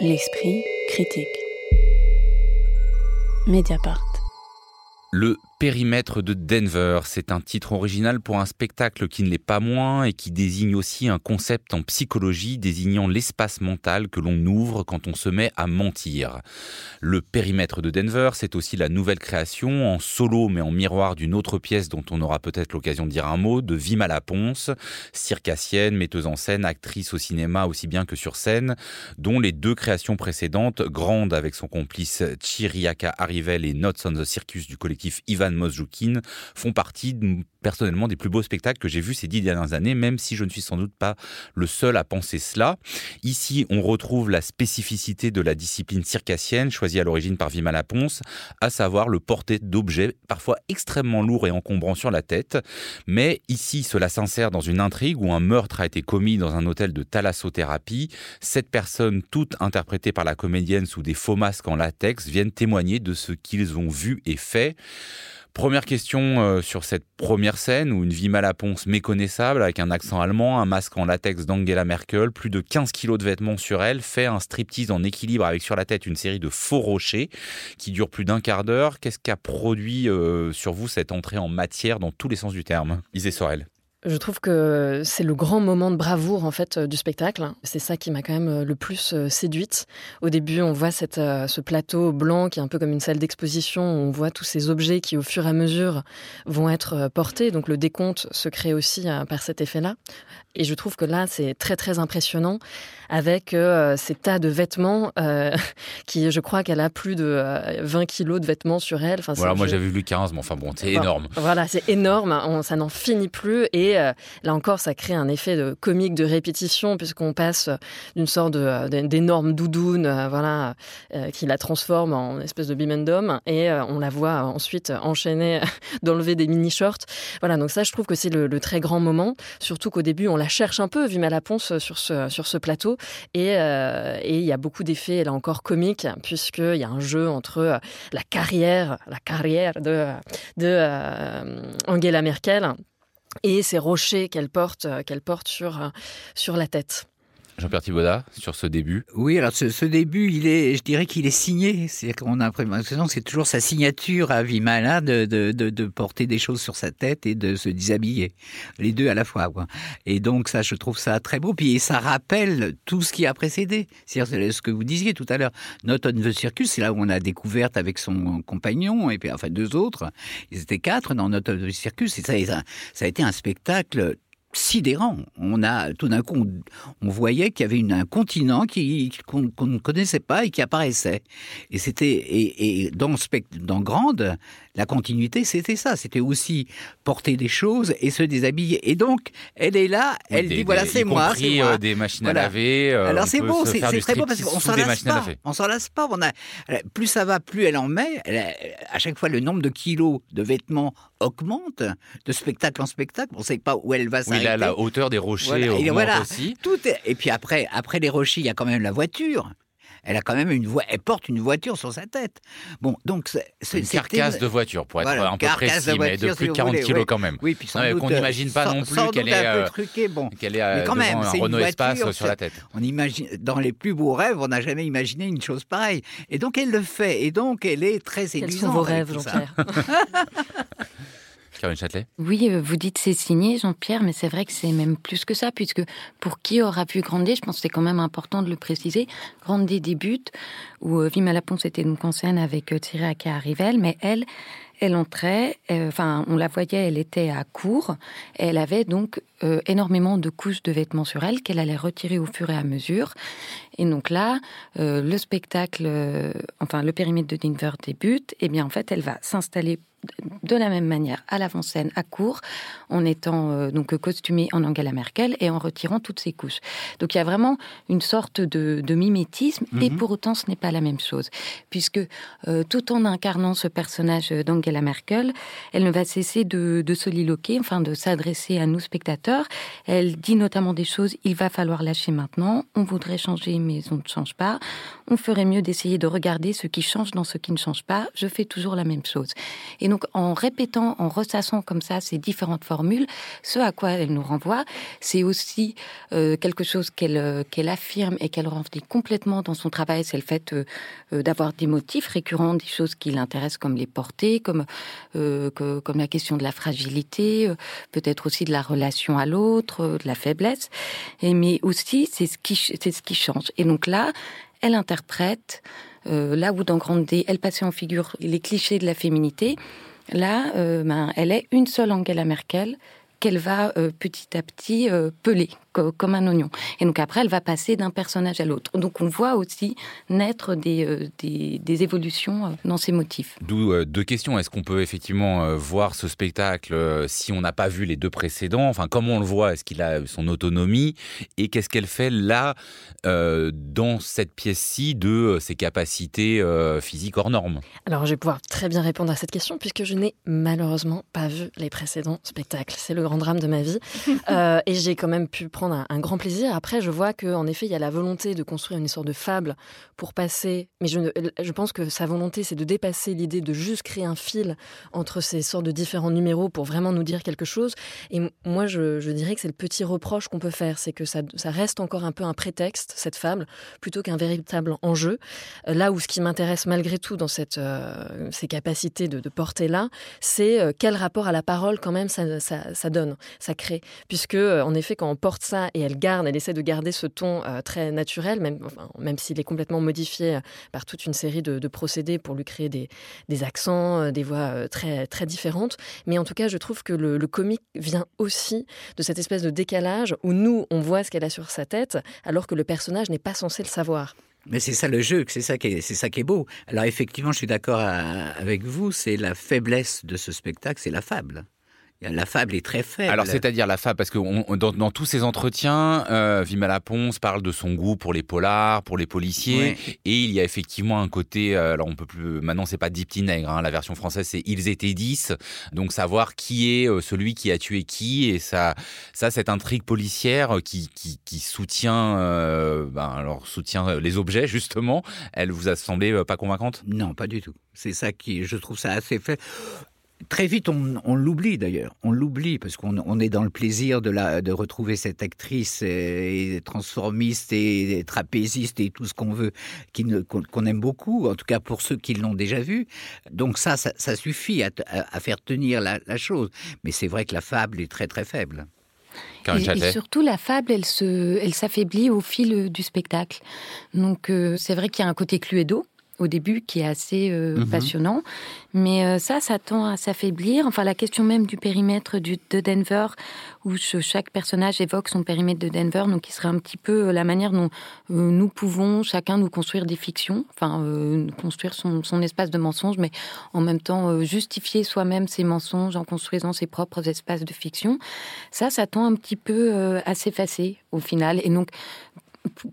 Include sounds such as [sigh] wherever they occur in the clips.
L'esprit critique. Mediapart. Le périmètre de Denver, c'est un titre original pour un spectacle qui ne l'est pas moins et qui désigne aussi un concept en psychologie désignant l'espace mental que l'on ouvre quand on se met à mentir. Le périmètre de Denver, c'est aussi la nouvelle création en solo mais en miroir d'une autre pièce dont on aura peut-être l'occasion de dire un mot, de Vima Laponce, circassienne, metteuse en scène, actrice au cinéma aussi bien que sur scène, dont les deux créations précédentes, Grande avec son complice Chiriaka Arrivel et Notes on the Circus du collectif Ivan Mosjoukine font partie personnellement des plus beaux spectacles que j'ai vus ces dix dernières années, même si je ne suis sans doute pas le seul à penser cela. Ici, on retrouve la spécificité de la discipline circassienne, choisie à l'origine par Vima Laponce, à savoir le porter d'objets parfois extrêmement lourds et encombrants sur la tête. Mais ici, cela s'insère dans une intrigue où un meurtre a été commis dans un hôtel de thalassothérapie. Sept personnes, toutes interprétées par la comédienne sous des faux masques en latex, viennent témoigner de ce qu'ils ont vu et fait. Première question euh, sur cette première scène où une vie malaponce méconnaissable avec un accent allemand, un masque en latex d'Angela Merkel, plus de 15 kilos de vêtements sur elle, fait un striptease en équilibre avec sur la tête une série de faux rochers qui dure plus d'un quart d'heure. Qu'est-ce qu'a produit euh, sur vous cette entrée en matière dans tous les sens du terme Isée Sorel? Je trouve que c'est le grand moment de bravoure en fait euh, du spectacle. C'est ça qui m'a quand même euh, le plus euh, séduite. Au début, on voit cette, ce plateau blanc qui est un peu comme une salle d'exposition. On voit tous ces objets qui, au fur et à mesure, vont être portés. Donc le décompte se crée aussi par cet effet-là. Et je trouve que là, c'est très très impressionnant avec ces tas de vêtements [laughs] qui, je crois qu'elle a plus de 20 kilos de vêtements sur elle. Enfin, voilà, moi j'avais vu 15, mais enfin bon, c'est énorme. Voilà, c'est énorme. On, ça n'en finit plus et euh, là encore, ça crée un effet de comique de répétition puisqu'on passe d'une sorte euh, d'énorme doudoune, euh, voilà, qui la transforme en espèce de bimendum et on la voit ensuite enchaîner, [laughs] d'enlever des mini shorts. Voilà, donc ça, je trouve que c'est le, très grand moment. Surtout qu'au début, on la cherche un peu, vu la ponce sur ce sur ce plateau et il y a beaucoup d'effets là encore comiques puisqu'il y a un jeu entre la carrière, la carrière de Angela Merkel et ces rochers qu'elle porte, euh, qu'elle porte sur, euh, sur la tête. Jean-Pierre Thibaudat, sur ce début Oui, alors ce, début, il est, je dirais qu'il est signé. C'est-à-dire qu'on a l'impression c'est toujours sa signature à Vimala de, de, de, de, porter des choses sur sa tête et de se déshabiller. Les deux à la fois. Et donc, ça, je trouve ça très beau. Puis ça rappelle tout ce qui a précédé. C'est-à-dire ce que vous disiez tout à l'heure. Not on the Circus, c'est là où on a découvert avec son compagnon, et puis enfin deux autres. Ils étaient quatre dans Not on the Circus. Et ça, ça a été un spectacle sidérant. On a tout d'un coup, on, voyait qu'il y avait une, un continent qui qu'on ne connaissait pas et qui apparaissait. Et c'était et, et dans dans Grande, la continuité, c'était ça. C'était aussi porter des choses et se déshabiller. Et donc, elle est là, elle dit voilà, c'est moi, c'est moi. Euh, des machines à laver. Euh, Alors c'est beau, c'est très beau parce qu'on s'en lasse pas. On s'en lasse pas. On a, plus ça va, plus elle en met. à chaque fois, le nombre de kilos de vêtements augmente de spectacle en spectacle. On ne sait pas où elle va s'arrêter. Oui, la hauteur des rochers voilà. aussi. Tout Et puis après, après les rochers, il y a quand même la voiture elle a quand même une voix, elle porte une voiture sur sa tête. Bon, donc c'est une carcasse de voiture pour être un peu précis, de mais de plus de 40 kilos quand même. Oui, puis qu'on n'imagine pas non plus qu'elle est, euh, bon. qu'elle est euh, mais quand même, un Renault Espace sur la tête. On imagine, dans les plus beaux rêves, on n'a jamais imaginé une chose pareille. Et donc elle le fait, et donc elle est très séduisante. Quels sont vos rêves, Jean-Pierre? [laughs] Oui, euh, vous dites c'est signé, Jean-Pierre, mais c'est vrai que c'est même plus que ça, puisque pour qui aura pu Grandet, je pense que c'est quand même important de le préciser, Grandet débute, où euh, Vima Laponce était donc en scène avec euh, Thierry Aka Rivel, mais elle, elle entrait, enfin, on la voyait, elle était à court, elle avait donc énormément de couches de vêtements sur elle qu'elle allait retirer au fur et à mesure. Et donc là, le spectacle, enfin, le périmètre de Denver débute, et bien en fait, elle va s'installer de la même manière à l'avant-scène, à court, en étant euh, donc costumé en Angela Merkel et en retirant toutes ses couches. Donc il y a vraiment une sorte de, mimétisme, et mhm. pour autant ce n'est pas la même chose, puisque euh, tout en incarnant ce personnage d'Angela Angela Merkel, elle ne va cesser de, de soliloquer, enfin de s'adresser à nous spectateurs. Elle dit notamment des choses, il va falloir lâcher maintenant, on voudrait changer mais on ne change pas, on ferait mieux d'essayer de regarder ce qui change dans ce qui ne change pas, je fais toujours la même chose. Et donc en répétant, en ressassant comme ça ces différentes formules, ce à quoi elle nous renvoie, c'est aussi euh, quelque chose qu'elle euh, qu'elle affirme et qu'elle revendique complètement dans son travail, c'est le fait euh, d'avoir des motifs récurrents, des choses qui l'intéressent comme les portées, comme comme la question de la fragilité, peut-être aussi de la relation à l'autre, de la faiblesse, et mais aussi c'est ce c'est ce qui change. Et donc là, elle interprète là où dans Grande D, elle passait en figure les clichés de la féminité. Là, ben, elle est une seule Angela Merkel qu'elle va euh, petit à petit euh, peler comme un oignon. Et donc après, elle va passer d'un personnage à l'autre. Donc on voit aussi naître des, euh, des, évolutions dans ses motifs. D'où deux questions. Est-ce qu'on peut effectivement voir ce spectacle si on n'a pas vu les deux précédents? Enfin, comment on le voit? Est-ce qu'il a son autonomie? Et qu'est-ce qu'elle fait là, dans cette pièce-ci, de ses capacités physiques hors normes? Alors je vais pouvoir très bien répondre à cette question puisque je n'ai malheureusement pas vu les précédents spectacles. C'est le grand drame de ma vie. [laughs] Euh, et j'ai quand même pu prendre un, grand plaisir. Après, je vois qu'en effet, il y a la volonté de construire une sorte de fable pour passer. Mais je, pense que sa volonté, c'est de dépasser l'idée de juste créer un fil entre ces sortes de différents numéros pour vraiment nous dire quelque chose. Et moi, je, dirais que c'est le petit reproche qu'on peut faire. C'est que ça, reste encore un peu un prétexte, cette fable, plutôt qu'un véritable enjeu. Euh, là où ce qui m'intéresse malgré tout dans cette, euh, ces capacités de, porter là, c'est quel rapport à la parole quand même ça, ça, donne ça crée. Puisque, euh, en effet, quand on porte ça et elle garde, elle essaie de garder ce ton euh, très naturel, même, même s'il est complètement modifié euh, par toute une série de, procédés pour lui créer des, accents, des voix très, très différentes. Mais en tout cas, je trouve que le, le comique vient aussi de cette espèce de décalage où nous, on voit ce qu'elle a sur sa tête, alors que le personnage n'est pas censé le savoir. Mais c'est ça le jeu, c'est ça est, c'est ça qui est beau. Alors effectivement, je suis d'accord avec vous, c'est la faiblesse de ce spectacle, c'est la fable. La fable est très faible. Alors, c'est-à-dire la fable, parce que dans, tous ces entretiens, euh, Ponce parle de son goût pour les polars, pour les policiers, et il y a effectivement un côté. Euh, alors, on peut plus. Maintenant, c'est pas Dix petits nègres. Hein, la version française, c'est ils étaient dix. Donc, savoir qui est euh, celui qui a tué qui, et ça, ça, cette intrigue policière qui, qui, soutient, ben, alors soutient les objets justement. Elle vous a semblé pas convaincante? Non, pas du tout. C'est ça qui, je trouve ça assez fait. Très vite, on, l'oublie d'ailleurs. On l'oublie parce qu'on est dans le plaisir de, la, de retrouver cette actrice et, transformiste et, trapéziste et tout ce qu'on veut, qu'on aime beaucoup, en tout cas pour ceux qui l'ont déjà vu. Donc ça, ça, suffit à, faire tenir la, chose. Mais c'est vrai que la fable est très très faible. Et, surtout, la fable, elle se, elle s'affaiblit au fil du spectacle. Donc, euh, c'est vrai qu'il y a un côté cluedo au début qui est assez euh, mhm. passionnant. Mais euh, ça, ça tend à s'affaiblir. Enfin, la question même du périmètre du, de Denver, où chaque personnage évoque son périmètre de Denver, donc qui serait un petit peu euh, la manière dont nous pouvons chacun nous construire des fictions, enfin construire son, son, espace de mensonge, mais en même temps justifier soi-même ses mensonges en construisant ses propres espaces de fiction. Ça, ça tend un petit peu à s'effacer au final. Et donc,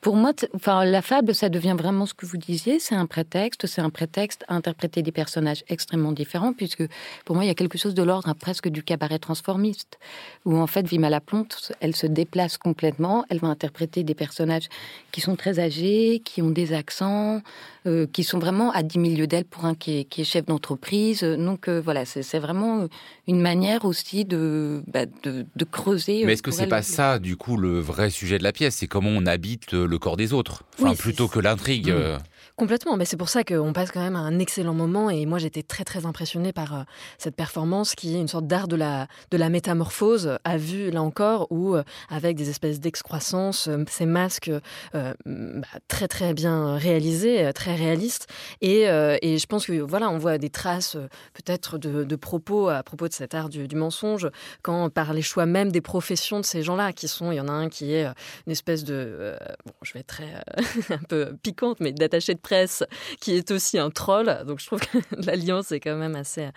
pour moi, enfin, la fable, ça devient vraiment ce que vous disiez, c'est un prétexte, c'est un prétexte à interpréter des personnages extrêmement différents, puisque pour moi, il y a quelque chose de l'ordre presque du cabaret transformiste, où en fait, Vima Laplante, elle se déplace complètement, elle va interpréter des personnages qui sont très âgés, qui ont des accents, euh, qui sont vraiment à 10 milieux d'elle pour un qui est, chef d'entreprise. Donc euh, voilà, c'est vraiment une manière aussi de, bah, de, creuser. Mais est-ce que c'est pas ça, du coup, le vrai sujet de la pièce? C'est comment on habite le corps des autres, enfin, plutôt que l'intrigue. Euh. Complètement, mais c'est pour ça qu'on passe quand même un excellent moment et moi j'étais très très impressionnée par euh, cette performance qui est une sorte d'art de la, métamorphose à vue là encore où euh, avec des espèces d'excroissance, ces masques bah, très très bien réalisés, très réalistes et, je pense que voilà on voit des traces peut-être de, propos à propos de cet art du, mensonge quand par les choix même des professions de ces gens-là qui sont, il y en a un qui est une espèce de bon, je vais être très euh, [laughs] un peu piquante, mais d'attaché de qui est aussi un troll. Donc je trouve que [laughs] l'alliance est quand même assez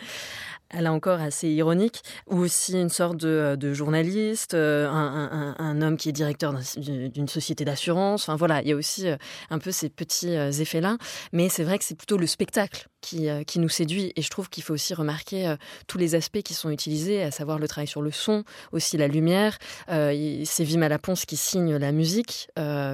là encore assez ironique, ou aussi une sorte de, journaliste, un, un, homme qui est directeur d'une société d'assurance. Enfin voilà, il y a aussi un peu ces petits effets-là. Mais c'est vrai que c'est plutôt le spectacle qui, qui, nous séduit. Et je trouve qu'il faut aussi remarquer tous les aspects qui sont utilisés, à savoir le travail sur le son, aussi la lumière. c'est Vima Laponce qui signe la musique,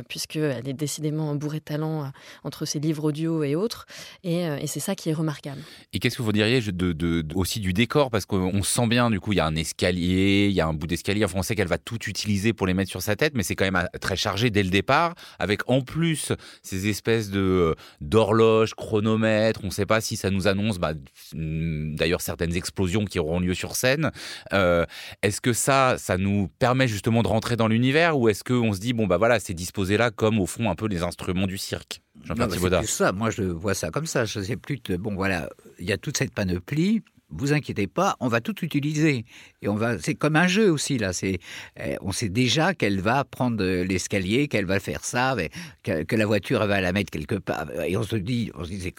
puisqu'elle est décidément bourrée de talent entre ses livres audio et autres. Et, c'est ça qui est remarquable. Et qu'est-ce que vous diriez de, de, aussi du décor Parce qu'on sent bien, du coup, il y a un escalier, il y a un bout d'escalier. Enfin, on sait qu'elle va tout utiliser pour les mettre sur sa tête, mais c'est quand même euh, très chargé dès le départ, avec en plus ces espèces de euh, d'horloges, chronomètres. On ne sait pas si ça nous annonce, bah, mm, d'ailleurs, certaines explosions qui auront lieu sur scène. Euh, est-ce que ça, ça nous permet justement de rentrer dans l'univers, ou est-ce qu'on se dit, bon, bah voilà, c'est disposé là comme au fond un peu les instruments du cirque? Jean-Pierre ça, moi je vois ça comme ça. Je sais plus, bon voilà, il y a toute cette panoplie vous inquiétez pas, on va tout utiliser. Et on va, c'est comme un jeu aussi là. C'est, eh, on sait déjà qu'elle va prendre l'escalier, qu'elle va faire ça, que, la voiture va la mettre quelque part. Et on se dit, on se dit c'est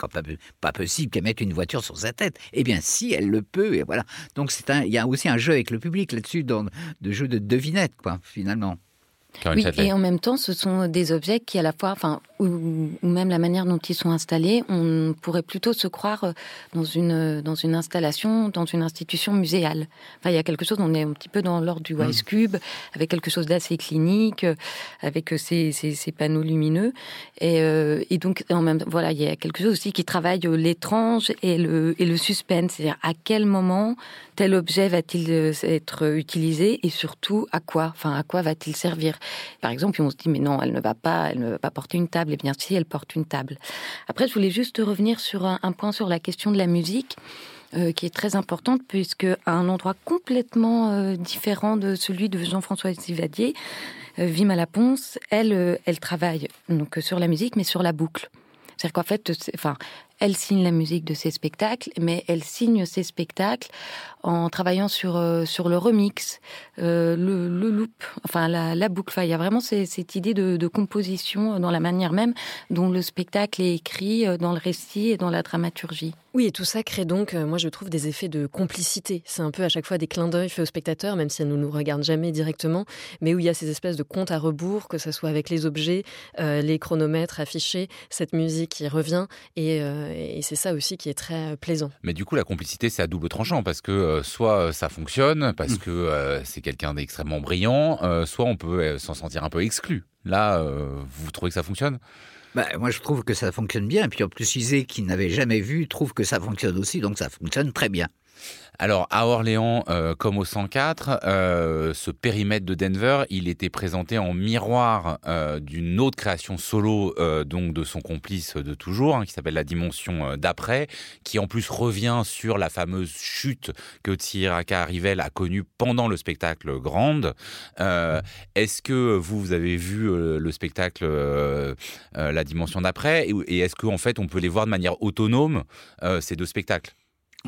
pas, possible qu'elle mette une voiture sur sa tête. Eh bien, si elle le peut, et voilà. Donc c'est un, il y a aussi un jeu avec le public là-dessus, de jeu de devinette, quoi, finalement. Oui, et en même temps, ce sont des objets qui, à la fois, enfin, ou, même la manière dont ils sont installés, on pourrait plutôt se croire euh, dans une, euh, dans une installation, dans une institution muséale. Enfin, il y a quelque chose, on est un petit peu dans l'ordre du mm. Wise Cube, avec quelque chose d'assez clinique, euh, avec ces, ces, ces, panneaux lumineux. Et, et, donc, en même voilà, il y a quelque chose aussi qui travaille l'étrange et le, et le suspense. C'est-à-dire, à quel moment tel objet va-t-il être utilisé et surtout à quoi Enfin, à quoi va-t-il servir? Par exemple, on se dit, mais non, elle ne va pas, elle ne va pas porter une table et bien, si elle porte une table. Après, je voulais juste revenir sur un, point sur la question de la musique. Euh, qui est très importante puisque à un endroit complètement euh, différent de celui de Jean-François Zivadier, euh, Vima Laponce, elle, elle travaille donc sur la musique mais sur la boucle. C'est-à-dire qu'en fait, enfin, elle signe la musique de ses spectacles, mais elle signe ses spectacles en travaillant sur, euh, sur le remix, euh, le, loop, enfin la, boucle. Il y a vraiment cette idée de, composition dans la manière même dont le spectacle est écrit, euh, dans le récit et dans la dramaturgie. Oui, et tout ça crée donc, moi je trouve, des effets de complicité. C'est un peu à chaque fois des clins d'œil faits aux spectateurs, même si elles ne nous regardent jamais directement, mais où il y a ces espèces de comptes à rebours, que ce soit avec les objets, les chronomètres affichés, cette musique qui revient, et, et c'est ça aussi qui est très plaisant. Mais du coup, la complicité, c'est à double tranchant, parce que euh, soit euh, ça fonctionne parce mm. que euh, c'est quelqu'un d'extrêmement brillant, soit on peut s'en sentir un peu exclu. Là, vous trouvez que ça fonctionne? Bah, moi, je trouve que ça fonctionne bien. Et puis en plus, Isée, qui n'avait jamais vu, trouve que ça fonctionne aussi. Donc ça fonctionne très bien. Alors à Orléans, euh, comme au 104, euh, ce périmètre de Denver, il était présenté en miroir euh, d'une autre création solo, donc de son complice de toujours, hein, qui s'appelle La Dimension d'après, qui en plus revient sur la fameuse chute que Tsiraka Rivel a connue pendant le spectacle Grande. est-ce que vous, vous avez vu le spectacle La Dimension d'après, et, est-ce qu'en fait on peut les voir de manière autonome ces deux spectacles?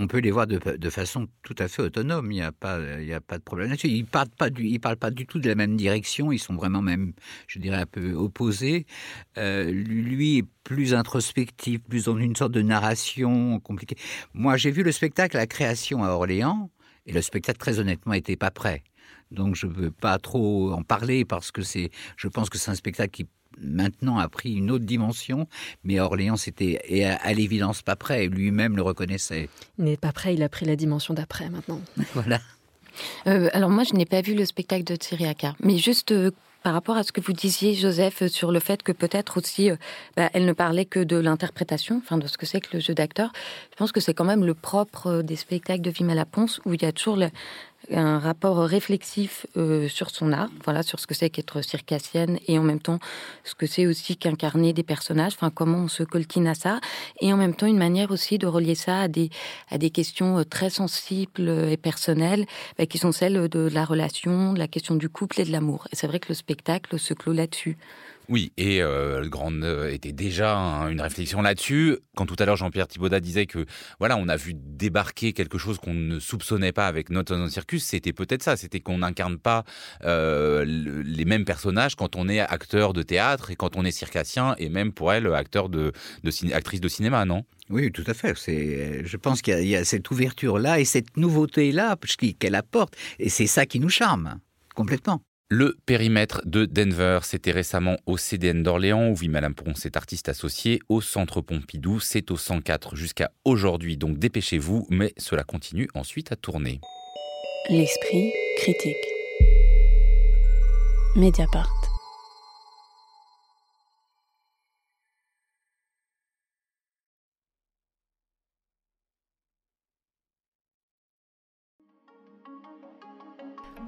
On peut les voir de, façon tout à fait autonome. Il n'y a pas, de problème Ils parlent pas du, parlent pas du tout de la même direction. Ils sont vraiment même, je dirais, un peu opposés. Euh, lui est plus introspectif, plus dans une sorte de narration compliquée. Moi, j'ai vu le spectacle La Création à Orléans, et le spectacle, très honnêtement, n'était pas prêt. Donc je ne veux pas trop en parler parce que c'est, je pense que c'est un spectacle qui maintenant a pris une autre dimension, mais Orléans c'était à, l'évidence pas prêt, lui-même le reconnaissait. Il n'est pas prêt, il a pris la dimension d'après maintenant. [laughs] voilà. Euh, alors moi, je n'ai pas vu le spectacle de Thierry Accard, mais juste euh, par rapport à ce que vous disiez, Joseph, sur le fait que peut-être aussi, euh, bah, elle ne parlait que de l'interprétation, enfin de ce que c'est que le jeu d'acteur. Je pense que c'est quand même le propre des spectacles de Vima Laponce, où il y a toujours un rapport réflexif euh, sur son art, voilà, sur ce que c'est qu'être circassienne et en même temps ce que c'est aussi qu'incarner des personnages, enfin comment on se coltine à ça, et en même temps une manière aussi de relier ça à des, à des questions euh, très sensibles et personnelles, bah, qui sont celles de la relation, de la question du couple et de l'amour. Et c'est vrai que le spectacle se clôt là-dessus. Oui, et euh, le Grand était déjà une réflexion là-dessus. Quand tout à l'heure Jean-Pierre Thibaudat disait que voilà, on a vu débarquer quelque chose qu'on ne soupçonnait pas avec Not on Circus, c'était peut-être ça, c'était qu'on n'incarne pas euh, les mêmes personnages quand on est acteur de théâtre et quand on est circassien et même pour elle acteur de, actrice de cinéma, non? Oui, tout à fait. C'est, je pense qu'il y a cette ouverture-là et cette nouveauté-là qu'elle apporte. Et c'est ça qui nous charme, complètement. Le périmètre de Denver, c'était récemment au CDN d'Orléans, où vit Madame Pron, cet artiste associé, au Centre Pompidou, c'est au 104 jusqu'à aujourd'hui, donc dépêchez-vous, mais cela continue ensuite à tourner. L'esprit critique. Mediapart.